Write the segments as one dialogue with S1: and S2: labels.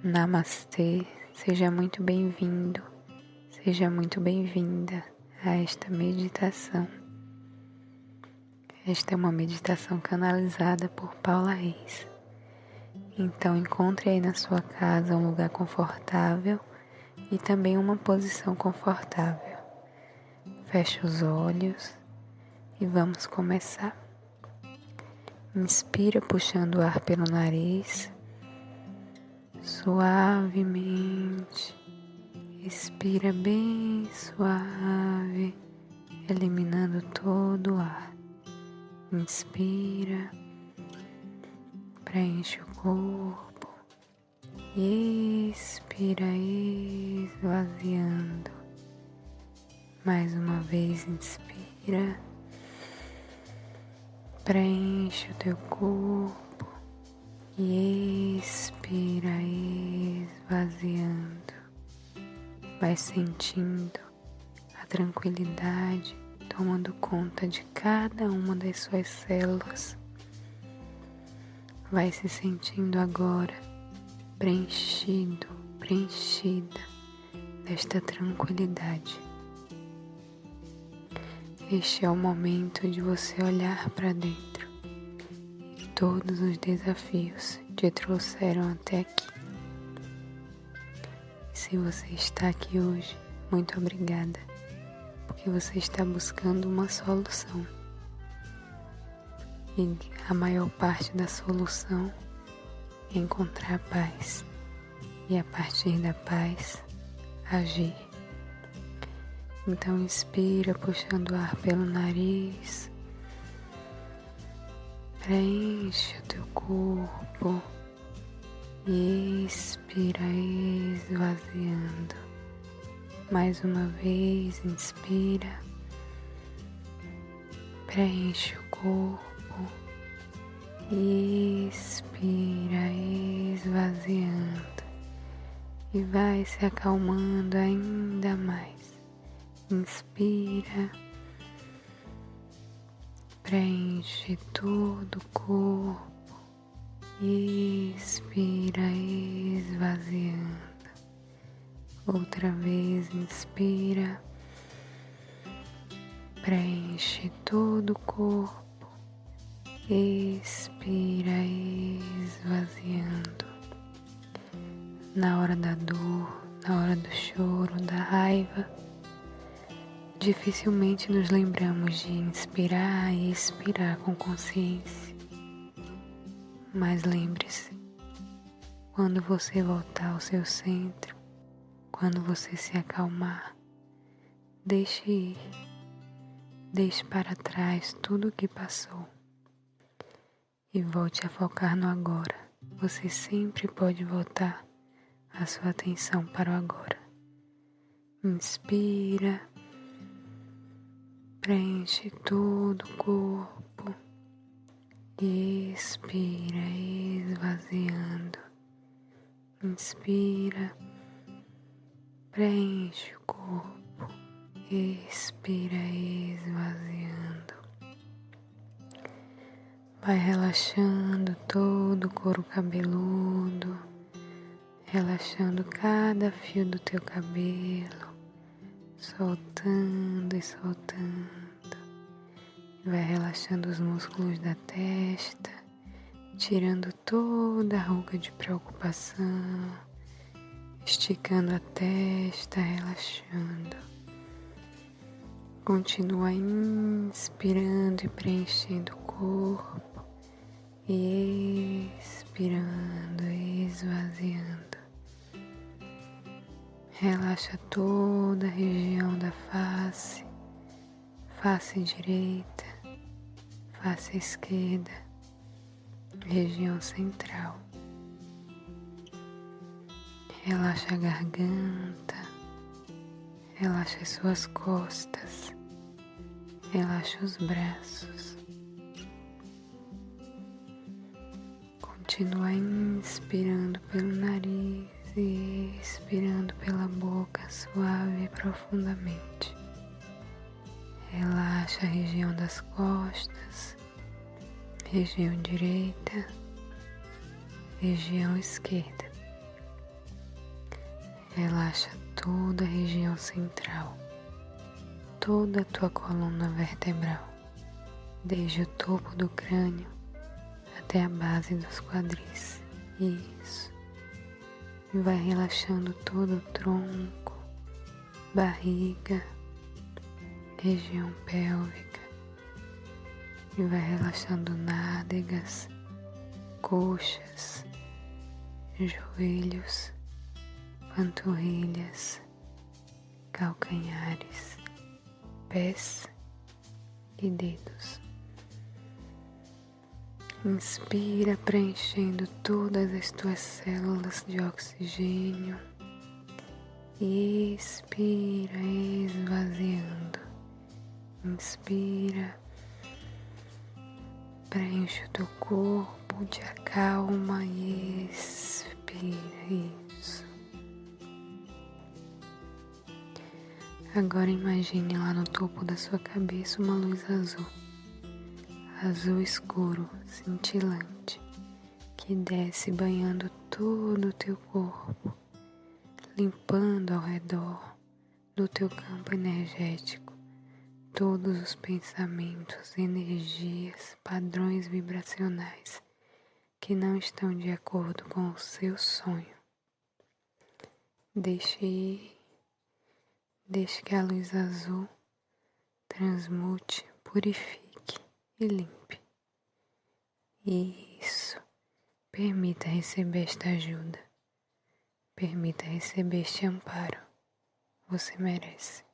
S1: Namastê, seja muito bem-vindo, seja muito bem-vinda a esta meditação. Esta é uma meditação canalizada por Paula Reis. Então encontre aí na sua casa um lugar confortável e também uma posição confortável. Feche os olhos e vamos começar. Inspira puxando o ar pelo nariz suavemente. Expira bem suave, eliminando todo o ar. Inspira, preenche o corpo. Expira, esvaziando. Mais uma vez, inspira, preenche o teu corpo e expira, esvaziando. Vai sentindo a tranquilidade tomando conta de cada uma das suas células. Vai se sentindo agora preenchido, preenchida desta tranquilidade. Este é o momento de você olhar para dentro todos os desafios te trouxeram até aqui. Se você está aqui hoje, muito obrigada, porque você está buscando uma solução. E a maior parte da solução é encontrar a paz e a partir da paz agir. Então inspira puxando o ar pelo nariz Preenche o teu corpo e expira esvaziando. Mais uma vez, inspira, preenche o corpo e expira esvaziando e vai se acalmando ainda mais. Inspira preenche todo o corpo, expira esvaziando. Outra vez, inspira, preenche todo o corpo, expira esvaziando. Na hora da dor, na hora do choro, da raiva, Dificilmente nos lembramos de inspirar e expirar com consciência. Mas lembre-se, quando você voltar ao seu centro, quando você se acalmar, deixe ir, deixe para trás tudo o que passou e volte a focar no agora. Você sempre pode voltar a sua atenção para o agora. Inspira preenche todo o corpo expira, esvaziando. Inspira, preenche o corpo, expira, esvaziando. Vai relaxando todo o couro cabeludo, relaxando cada fio do teu cabelo soltando e soltando. Vai relaxando os músculos da testa, tirando toda a ruga de preocupação, esticando a testa, relaxando. Continua inspirando e preenchendo o corpo e expirando, esvaziando. Relaxa toda a região da face, face direita, face esquerda, região central. Relaxa a garganta, relaxa as suas costas, relaxa os braços. Continua inspirando pelo nariz e expirando pela boca suave e profundamente. Relaxa a região das costas, região direita, região esquerda. Relaxa toda a região central, toda a tua coluna vertebral, desde o topo do crânio até a base dos quadris. Isso. E vai relaxando todo o tronco, barriga, região pélvica. E vai relaxando nádegas, coxas, joelhos, panturrilhas, calcanhares, pés e dedos. Inspira, preenchendo todas as tuas células de oxigênio. Expira, esvaziando. Inspira, preenche o teu corpo, te acalma e expira. Isso. Agora imagine lá no topo da sua cabeça uma luz azul azul escuro, cintilante, que desce banhando todo o teu corpo, limpando ao redor do teu campo energético todos os pensamentos, energias, padrões vibracionais que não estão de acordo com o seu sonho. Deixe ir, deixe que a luz azul transmute, purifique e limpe. Isso. Permita receber esta ajuda. Permita receber este amparo. Você merece.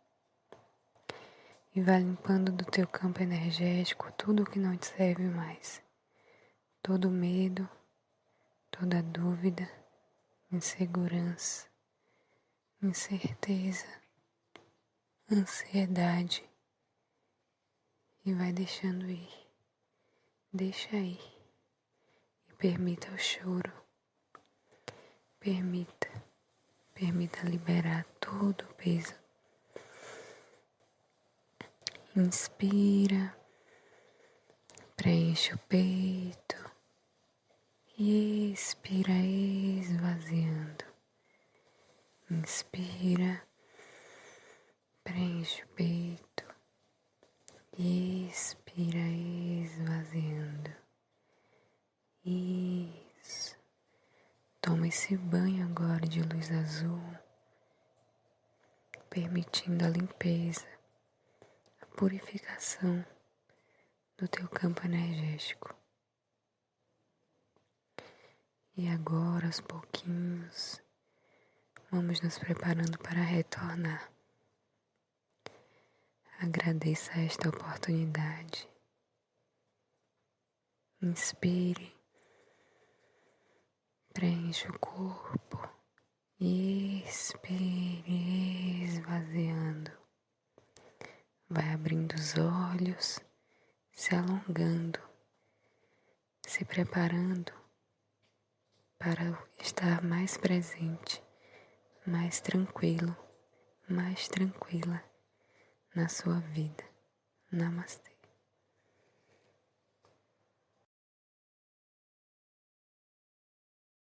S1: E vá limpando do teu campo energético tudo o que não te serve mais. Todo medo, toda dúvida, insegurança, incerteza, ansiedade e vai deixando ir. Deixa ir e permita o choro. Permita, permita liberar todo o peso. Inspira, preenche o peito e expira esvaziando. Inspira, preenche o peito Expira esvaziando. Isso. Toma esse banho agora de luz azul, permitindo a limpeza, a purificação do teu campo energético. E agora, aos pouquinhos, vamos nos preparando para retornar. Agradeça esta oportunidade. Inspire, preencha o corpo expire, esvaziando. Vai abrindo os olhos, se alongando, se preparando para estar mais presente, mais tranquilo, mais tranquila na sua vida. Namastê.